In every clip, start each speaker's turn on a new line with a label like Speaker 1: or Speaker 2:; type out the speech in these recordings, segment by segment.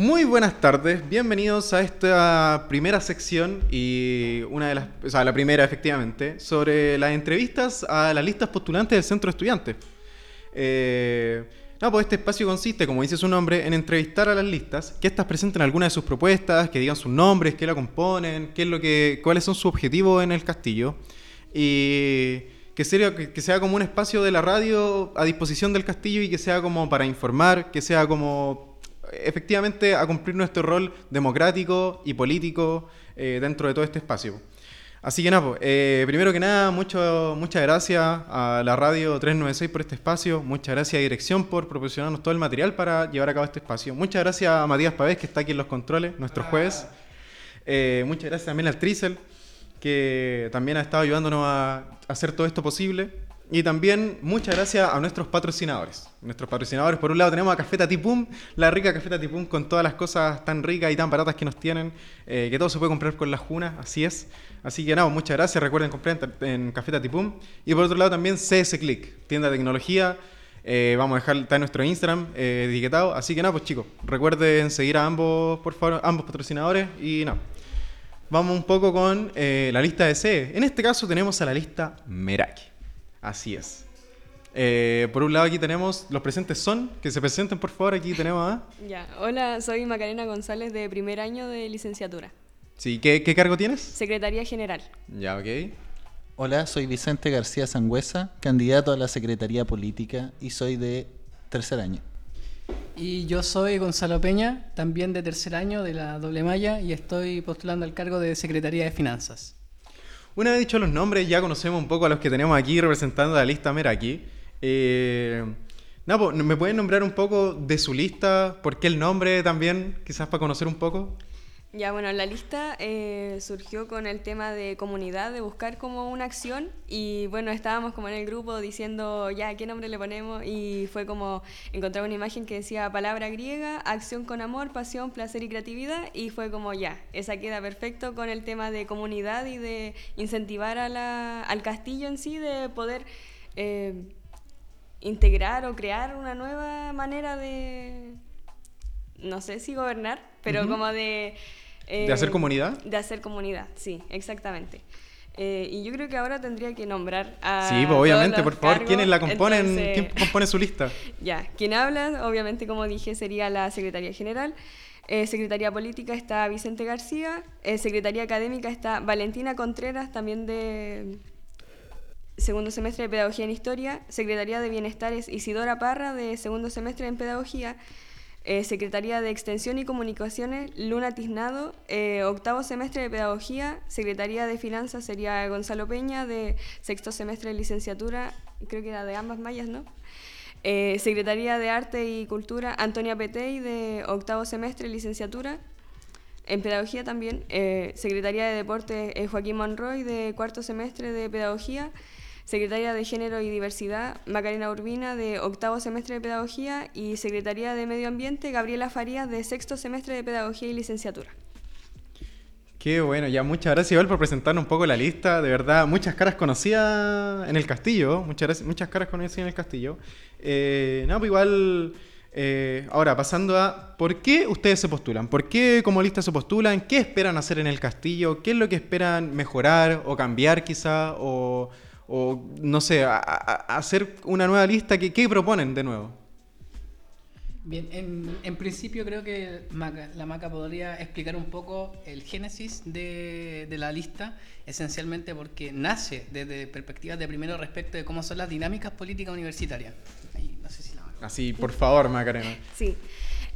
Speaker 1: Muy buenas tardes, bienvenidos a esta primera sección y una de las, o sea, la primera efectivamente, sobre las entrevistas a las listas postulantes del Centro de Estudiantes. Eh, no, pues este espacio consiste, como dice su nombre, en entrevistar a las listas, que éstas presenten algunas de sus propuestas, que digan sus nombres, qué la componen, qué es lo que, cuáles son sus objetivos en el castillo. Y que que sea como un espacio de la radio a disposición del castillo y que sea como para informar, que sea como efectivamente a cumplir nuestro rol democrático y político eh, dentro de todo este espacio. Así que nada, pues, eh, primero que nada, mucho, muchas gracias a la radio 396 por este espacio, muchas gracias a Dirección por proporcionarnos todo el material para llevar a cabo este espacio, muchas gracias a Matías Pavés que está aquí en los controles, nuestro juez, eh, muchas gracias también al Trisel que también ha estado ayudándonos a hacer todo esto posible. Y también muchas gracias a nuestros patrocinadores. Nuestros patrocinadores, por un lado tenemos a Cafeta Tipum, la rica Cafeta Tipum con todas las cosas tan ricas y tan baratas que nos tienen, eh, que todo se puede comprar con la Juna, así es. Así que nada, muchas gracias, recuerden comprar en, Cafeta Tipum. Y por otro lado también CS Click, tienda de tecnología. Eh, vamos a dejar está nuestro Instagram eh, etiquetado. Así que nada, pues chicos, recuerden seguir a ambos, por favor, ambos patrocinadores y nada. Vamos un poco con la lista de C. En este caso tenemos a la lista Meraki. Así es. Eh, por un lado aquí tenemos, los presentes son, que se presenten por favor, aquí tenemos a...
Speaker 2: Ya, hola, soy Macarena González de primer año de licenciatura.
Speaker 1: Sí, ¿qué, cargo tienes?
Speaker 2: Secretaría General.
Speaker 1: Ya, ok.
Speaker 3: Hola, soy Vicente García Sangüesa, candidato a la Secretaría Política y soy de tercer año.
Speaker 4: Y yo soy Gonzalo Peña, también de tercer año de la doble malla y estoy postulando al cargo de Secretaría de Finanzas.
Speaker 1: Una vez dicho los nombres, ya conocemos un poco a los que tenemos aquí representando la lista Meraki. Eh, no, ¿Me pueden nombrar un poco de su lista? ¿Por qué el nombre también? Quizás para conocer un poco.
Speaker 2: Ya, bueno, la lista eh, surgió con el tema de comunidad, de buscar como una acción y bueno, estábamos como en el grupo diciendo ya, ¿qué nombre le ponemos? Y fue como encontrar una imagen que decía palabra griega, acción con amor, pasión, placer y creatividad y fue como ya, esa queda perfecto con el tema de comunidad y de incentivar a la, al castillo en sí, de poder eh, integrar o crear una nueva manera de, no sé si gobernar, pero como de
Speaker 1: ¿De hacer eh, comunidad?
Speaker 2: De hacer comunidad, sí, exactamente. Eh, y yo creo que ahora tendría que nombrar a.
Speaker 1: Sí, pues obviamente, por favor, ¿quiénes la componen? ¿Quién compone su lista?
Speaker 2: Ya, quien habla, obviamente, como dije, sería la Secretaría General. Eh, Secretaría Política está Vicente García. Secretaría Académica está Valentina Contreras, también de segundo semestre de Pedagogía en Historia. Secretaría de Bienestar es Isidora Parra, de segundo semestre en Pedagogía. Eh, Secretaría de Extensión y Comunicaciones, Luna Tiznado, eh, octavo semestre de Pedagogía, Secretaría de Finanzas sería Gonzalo Peña, de sexto semestre de licenciatura, creo que era de ambas mallas, ¿no? Eh, Secretaría de Arte y Cultura, Antonia Petey, de octavo semestre de licenciatura, en Pedagogía también, Secretaría de Deporte, Joaquín Monroy, de cuarto semestre de Pedagogía, Secretaria de Género y Diversidad, Macarena Urbina, de octavo semestre de Pedagogía, y Secretaría de Medio Ambiente, Gabriela Farías, de sexto semestre de Pedagogía y Licenciatura.
Speaker 1: Qué bueno, ya muchas gracias igual por presentarnos un poco la lista, de verdad, muchas caras conocidas en el castillo, muchas, muchas caras conocidas en el castillo. Eh, no, pues igual, eh, ahora pasando a, ¿por qué ustedes se postulan? ¿Por qué como lista se postulan? ¿Qué esperan hacer en el castillo? ¿Qué es lo que esperan mejorar o cambiar quizá? ¿O o no sé, hacer una nueva lista, ¿qué, ¿qué, proponen de nuevo?
Speaker 4: Bien, en, principio creo que la Maca podría explicar un poco el génesis de, la lista, esencialmente porque nace desde perspectivas de primero respecto de cómo son las dinámicas políticas universitarias.
Speaker 1: Así, por favor, Macarena.
Speaker 2: Sí.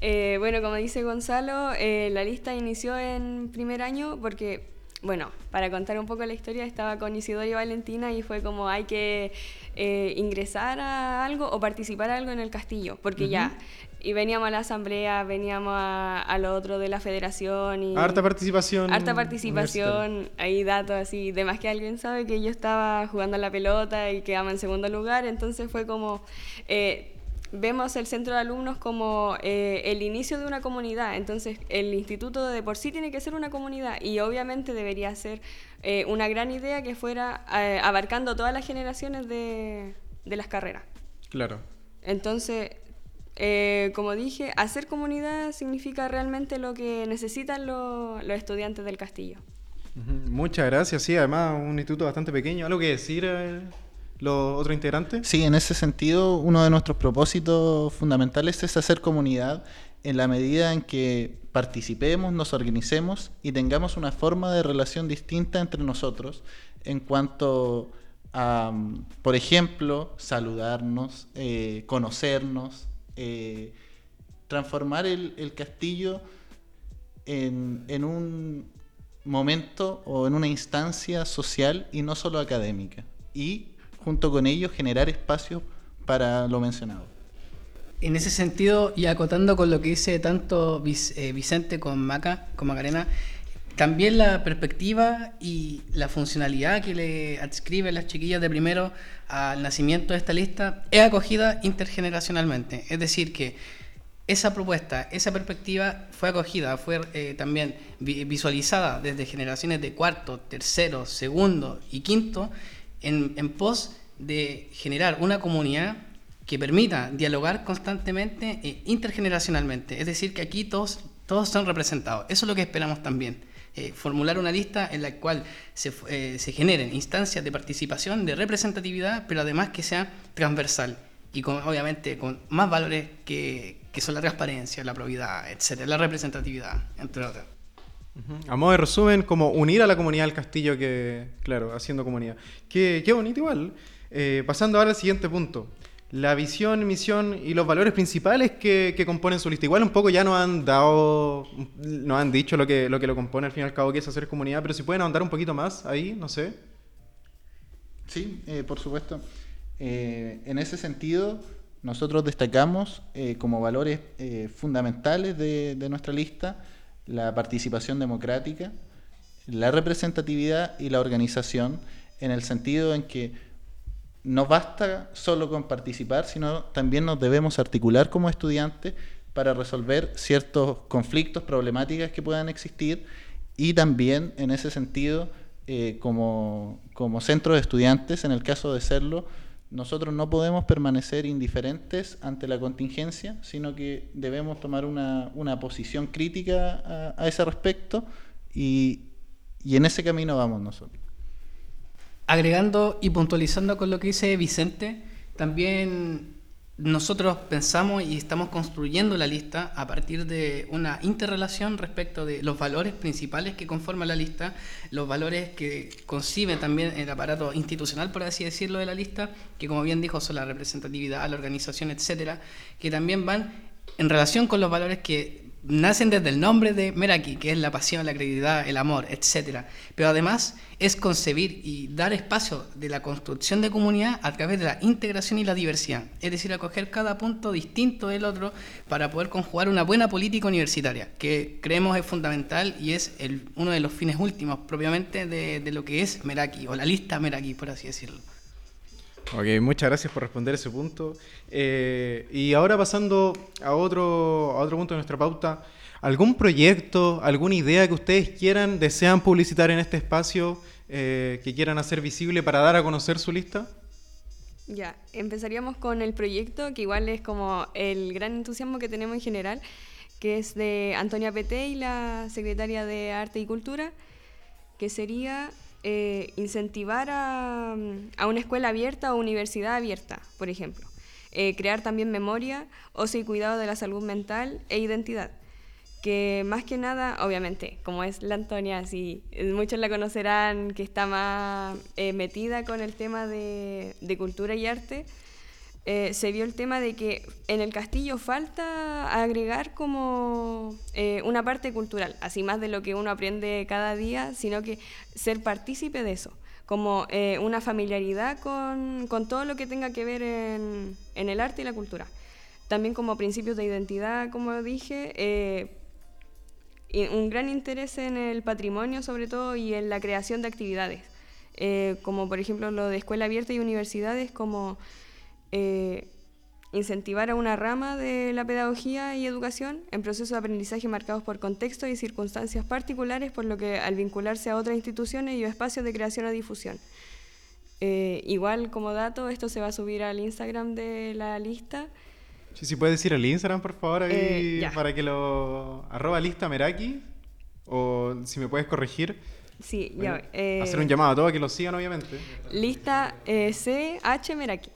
Speaker 2: Eh, bueno, como dice Gonzalo, eh, la lista inició en primer año porque bueno, para contar un poco la historia, estaba con Isidoro y Valentina y fue como hay que eh, ingresar a algo o participar a algo en el castillo, porque ya, y veníamos a la asamblea, veníamos a, lo otro de la federación y...
Speaker 1: Harta participación.
Speaker 2: Harta participación, hay datos así, de más que alguien sabe que yo estaba jugando a la pelota y quedamos en segundo lugar, entonces fue como... Eh, vemos el centro de alumnos como eh, el inicio de una comunidad. Entonces, el instituto de por sí tiene que ser una comunidad y obviamente debería ser eh, una gran idea que fuera eh, abarcando todas las generaciones de, las carreras.
Speaker 1: Claro.
Speaker 2: Entonces, Eh, como dije, hacer comunidad significa realmente lo que necesitan lo- los estudiantes del castillo.
Speaker 1: Muchas gracias, sí, además un instituto bastante pequeño. ¿Algo que decir eh, los otros integrantes?
Speaker 3: Sí, en ese sentido, uno de nuestros propósitos fundamentales es hacer comunidad en la medida en que participemos, nos organicemos y tengamos una forma de relación distinta entre nosotros en cuanto a, por ejemplo, saludarnos, eh, conocernos, eh, transformar el, el castillo en, en un momento o en una instancia social y no solo académica. Y junto con ello generar espacios para lo mencionado.
Speaker 4: En ese sentido, y acotando con lo que dice tanto eh, Vicente con Maca, con Macarena, también la perspectiva y la funcionalidad que le adscriben las chiquillas de primero al nacimiento de esta lista es acogida intergeneracionalmente. Es decir, que esa propuesta, esa perspectiva fue acogida, fue eh, también vi- visualizada desde generaciones de cuarto, tercero, segundo y quinto en, pos de generar una comunidad que permita dialogar constantemente e intergeneracionalmente. Es decir, que aquí todos, todos son representados. Eso es lo que esperamos también. eh, formular una lista en la cual se, eh, se generen instancias de participación, de representatividad, pero además que sea transversal y con, obviamente con más valores que, que son la transparencia, la probidad, etcétera, la representatividad, entre otras.
Speaker 1: A modo de resumen, como unir a la comunidad del castillo que, claro, haciendo comunidad. Qué, qué bonito igual. Eh, pasando ahora al siguiente punto. La visión, misión y los valores principales que, que componen su lista. Igual un poco ya nos han dado, nos han dicho lo que, lo que lo compone al fin y al cabo, que es hacer comunidad, pero si pueden ahondar un poquito más ahí, no sé.
Speaker 3: Sí, eh, por supuesto. Eh, en ese sentido, nosotros destacamos como valores fundamentales de, de nuestra lista la participación democrática, la representatividad y la organización, en el sentido en que no basta solo con participar, sino también nos debemos articular como estudiantes para resolver ciertos conflictos, problemáticas que puedan existir y también en ese sentido, eh, como, como centro de estudiantes, en el caso de serlo, nosotros no podemos permanecer indiferentes ante la contingencia, sino que debemos tomar una, una posición crítica a, ese respecto y, y en ese camino vamos nosotros.
Speaker 4: Agregando y puntualizando con lo que dice Vicente, también nosotros pensamos y estamos construyendo la lista a partir de una interrelación respecto de los valores principales que conforman la lista, los valores que concibe también el aparato institucional, por así decirlo, de la lista, que como bien dijo son la representatividad, la organización, etcétera, que también van en relación con los valores que nacen desde el nombre de Meraki, que es la pasión, la credibilidad, el amor, etcétera. Pero además es concebir y dar espacio de la construcción de comunidad a través de la integración y la diversidad. Es decir, acoger cada punto distinto del otro para poder conjugar una buena política universitaria, que creemos es fundamental y es uno de los fines últimos propiamente de lo que es Meraki, o la lista Meraki, por así decirlo.
Speaker 1: Ok, muchas gracias por responder ese punto. Eh, y ahora pasando a otro, a otro punto de nuestra pauta, ¿algún proyecto, alguna idea que ustedes quieran, desean publicitar en este espacio, eh, que quieran hacer visible para dar a conocer su lista?
Speaker 2: Ya, empezaríamos con el proyecto, que igual es como el gran entusiasmo que tenemos en general, que es de Antonia Peté y la secretaria de Arte y Cultura, que sería eh, incentivar a, a una escuela abierta o universidad abierta, por ejemplo. Eh, crear también memoria, ocio y cuidado de la salud mental e identidad que más que nada, obviamente, como es la Antonia, eh, muchos la conocerán, que está más eh, metida con el tema de cultura y arte, eh, se vio el tema de que en el castillo falta agregar como eh, una parte cultural, así más de lo que uno aprende cada día, sino que ser partícipe de eso, como eh, una familiaridad con, con todo lo que tenga que ver en, en el arte y la cultura. También como principios de identidad, como dije, un gran interés en el patrimonio sobre todo y en la creación de actividades, como por ejemplo lo de escuela abierta y universidades, como eh, incentivar a una rama de la pedagogía y educación en procesos de aprendizaje marcados por contextos y circunstancias particulares, por lo que al vincularse a otras instituciones y espacios de creación o difusión. Eh, igual como dato, esto se va a subir al Instagram de la lista
Speaker 1: Sí, si puedes decir el Instagram, por favor, ahí,
Speaker 2: Eh,
Speaker 1: para que lo... Arroba lista Meraki, o si me puedes corregir.
Speaker 2: Sí,
Speaker 1: Bueno,
Speaker 2: ya. eh,
Speaker 1: hacer un llamado a todos que lo sigan, obviamente.
Speaker 2: Lista eh, CH Meraki.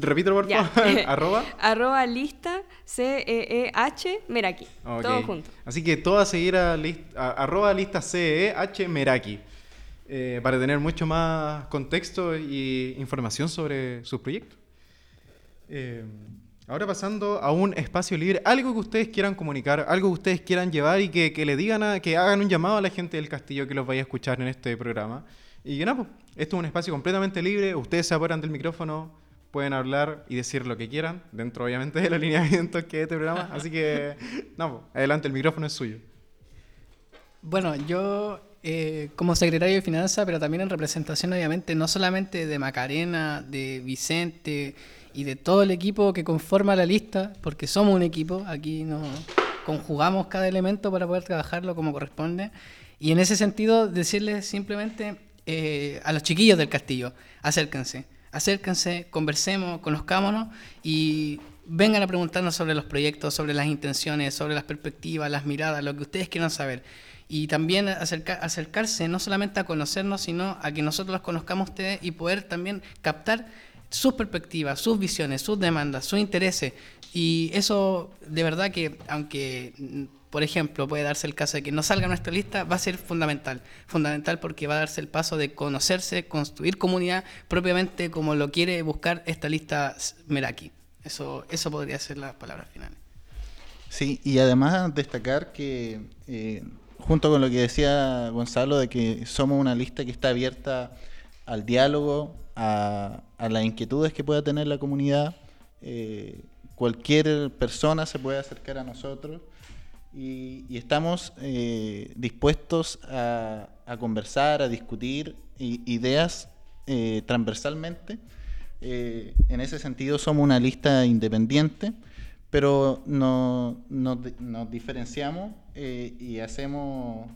Speaker 1: Repítelo, por favor. arroba.
Speaker 2: Arroba lista C-E-E-H Meraki.
Speaker 1: Ok.
Speaker 2: Todo junto.
Speaker 1: Así que todo a seguir a, list- a- arroba lista CEH Meraki. eh, para tener mucho más contexto y información sobre sus proyectos. Eh, ahora pasando a un espacio libre, algo que ustedes quieran comunicar, algo que ustedes quieran llevar y que, que le digan, a, que hagan un llamado a la gente del castillo que los vaya a escuchar en este programa. Y que nada, pues, esto es un espacio completamente libre, ustedes se apuran del micrófono, pueden hablar y decir lo que quieran, dentro obviamente del alineamiento que es este programa. Así que, no, pues, adelante, el micrófono es suyo.
Speaker 4: Bueno, yo eh, como secretario de Finanzas, pero también en representación obviamente no solamente de Macarena, de Vicente y de todo el equipo que conforma la lista, porque somos un equipo, aquí nos conjugamos cada elemento para poder trabajarlo como corresponde. Y en ese sentido, decirles simplemente eh, a los chiquillos del castillo, acérquense, acérquense, conversemos, conozcámonos y vengan a preguntarnos sobre los proyectos, sobre las intenciones, sobre las perspectivas, las miradas, lo que ustedes quieran saber. Y también acerca- acercarse no solamente a conocernos, sino a que nosotros los conozcamos ustedes y poder también captar sus perspectivas, sus visiones, sus demandas, sus intereses. Y eso, de verdad que, aunque, por ejemplo, puede darse el caso de que no salga nuestra lista, va a ser fundamental. Fundamental porque va a darse el paso de conocerse, construir comunidad propiamente como lo quiere buscar esta lista Meraki. Eso, eso podría ser las palabras finales.
Speaker 3: Sí, y además destacar que, eh, junto con lo que decía Gonzalo, de que somos una lista que está abierta al diálogo, a, a las inquietudes que pueda tener la comunidad, eh, cualquier persona se puede acercar a nosotros y, y estamos eh, dispuestos a, a conversar, a discutir ideas eh, transversalmente. Eh, en ese sentido somos una lista independiente, pero no, di- nos diferenciamos eh, y hacemos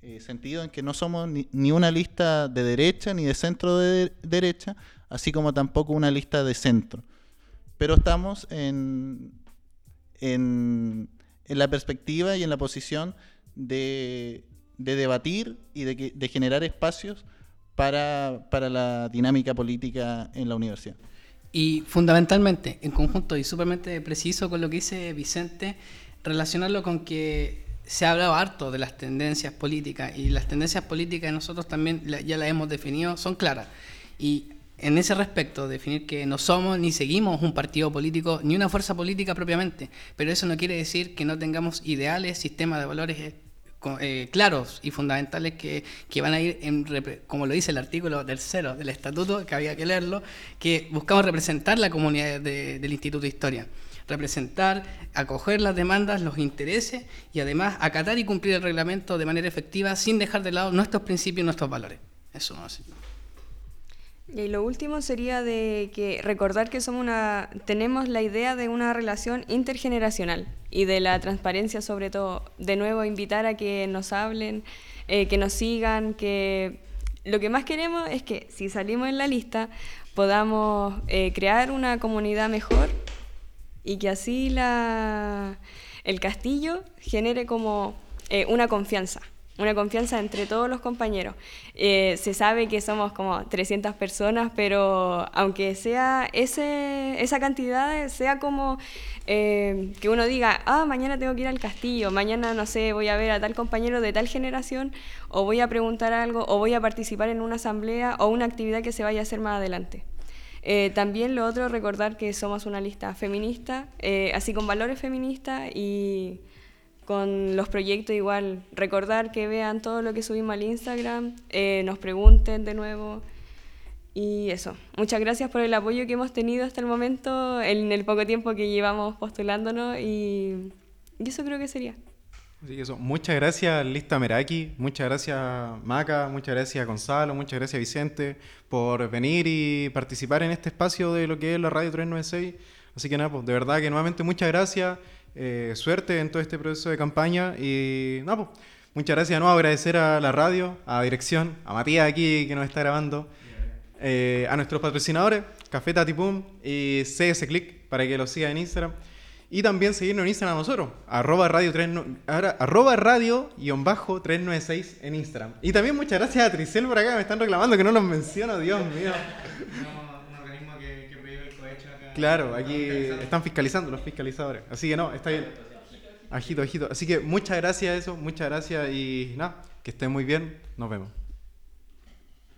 Speaker 3: eh, sentido en que no somos ni, ni una lista de derecha ni de centro de- derecha, así como tampoco una lista de centro. Pero estamos en, en, en la perspectiva y en la posición de, de debatir y de, de generar espacios para, para la dinámica política en la universidad.
Speaker 4: Y fundamentalmente, en conjunto y súpermente preciso con lo que dice Vicente, relacionarlo con que se ha hablado harto de las tendencias políticas y las tendencias políticas nosotros también ya las hemos definido, son claras. Y en ese respecto, definir que no somos ni seguimos un partido político ni una fuerza política propiamente, pero eso no quiere decir que no tengamos ideales, sistemas de valores eh, eh, claros y fundamentales que, van a ir, en, como lo dice el artículo tercero del estatuto, que había que leerlo, que buscamos representar la comunidad de- del Instituto de Historia. Representar, acoger las demandas, los intereses y además acatar y cumplir el reglamento de manera efectiva sin dejar de lado nuestros principios y nuestros valores. Eso no es.
Speaker 2: Y lo último sería de que recordar que somos una, tenemos la idea de una relación intergeneracional y de la transparencia sobre todo. De nuevo, invitar a que nos hablen, eh, que nos sigan, que lo que más queremos es que si salimos en la lista podamos eh, crear una comunidad mejor y que así la, el castillo genere como eh, una confianza, una confianza entre todos los compañeros. Eh, se sabe que somos como 300 personas, pero aunque sea ese, esa cantidad, sea como eh, que uno diga, ah, mañana tengo que ir al castillo, mañana, no sé, voy a ver a tal compañero de tal generación, o voy a preguntar algo, o voy a participar en una asamblea o una actividad que se vaya a hacer más adelante. Eh, también lo otro, recordar que somos una lista feminista, eh, así con valores feministas y con los proyectos igual. Recordar que vean todo lo que subimos al Instagram, eh, nos pregunten de nuevo. Y eso, muchas gracias por el apoyo que hemos tenido hasta el momento, en el poco tiempo que llevamos postulándonos y, y eso creo que sería.
Speaker 1: Que eso, muchas gracias Lista Meraki, muchas gracias Maca, muchas gracias Gonzalo, muchas gracias Vicente por venir y participar en este espacio de lo que es la Radio 396. Así que nada, pues de verdad que nuevamente muchas gracias, eh, suerte en todo este proceso de campaña y nada, pues muchas gracias nuevo, agradecer a la radio, a dirección, a Matías aquí que nos está grabando, eh, a nuestros patrocinadores, Café Tatipum y CS Click para que lo sigan en Instagram. Y también seguirnos en Instagram a nosotros, arroba radio, 3, ahora, arroba radio guion bajo 396 en Instagram. Y también muchas gracias a Tricel por acá, me están reclamando que no los menciono, Dios mío
Speaker 5: organismo que, que prohíbe el cohecho acá.
Speaker 1: Claro, aquí están fiscalizando los fiscalizadores. Así que no, está bien. Ajito, ajito. Así que muchas gracias a eso, muchas gracias y nada, que estén muy bien. Nos vemos.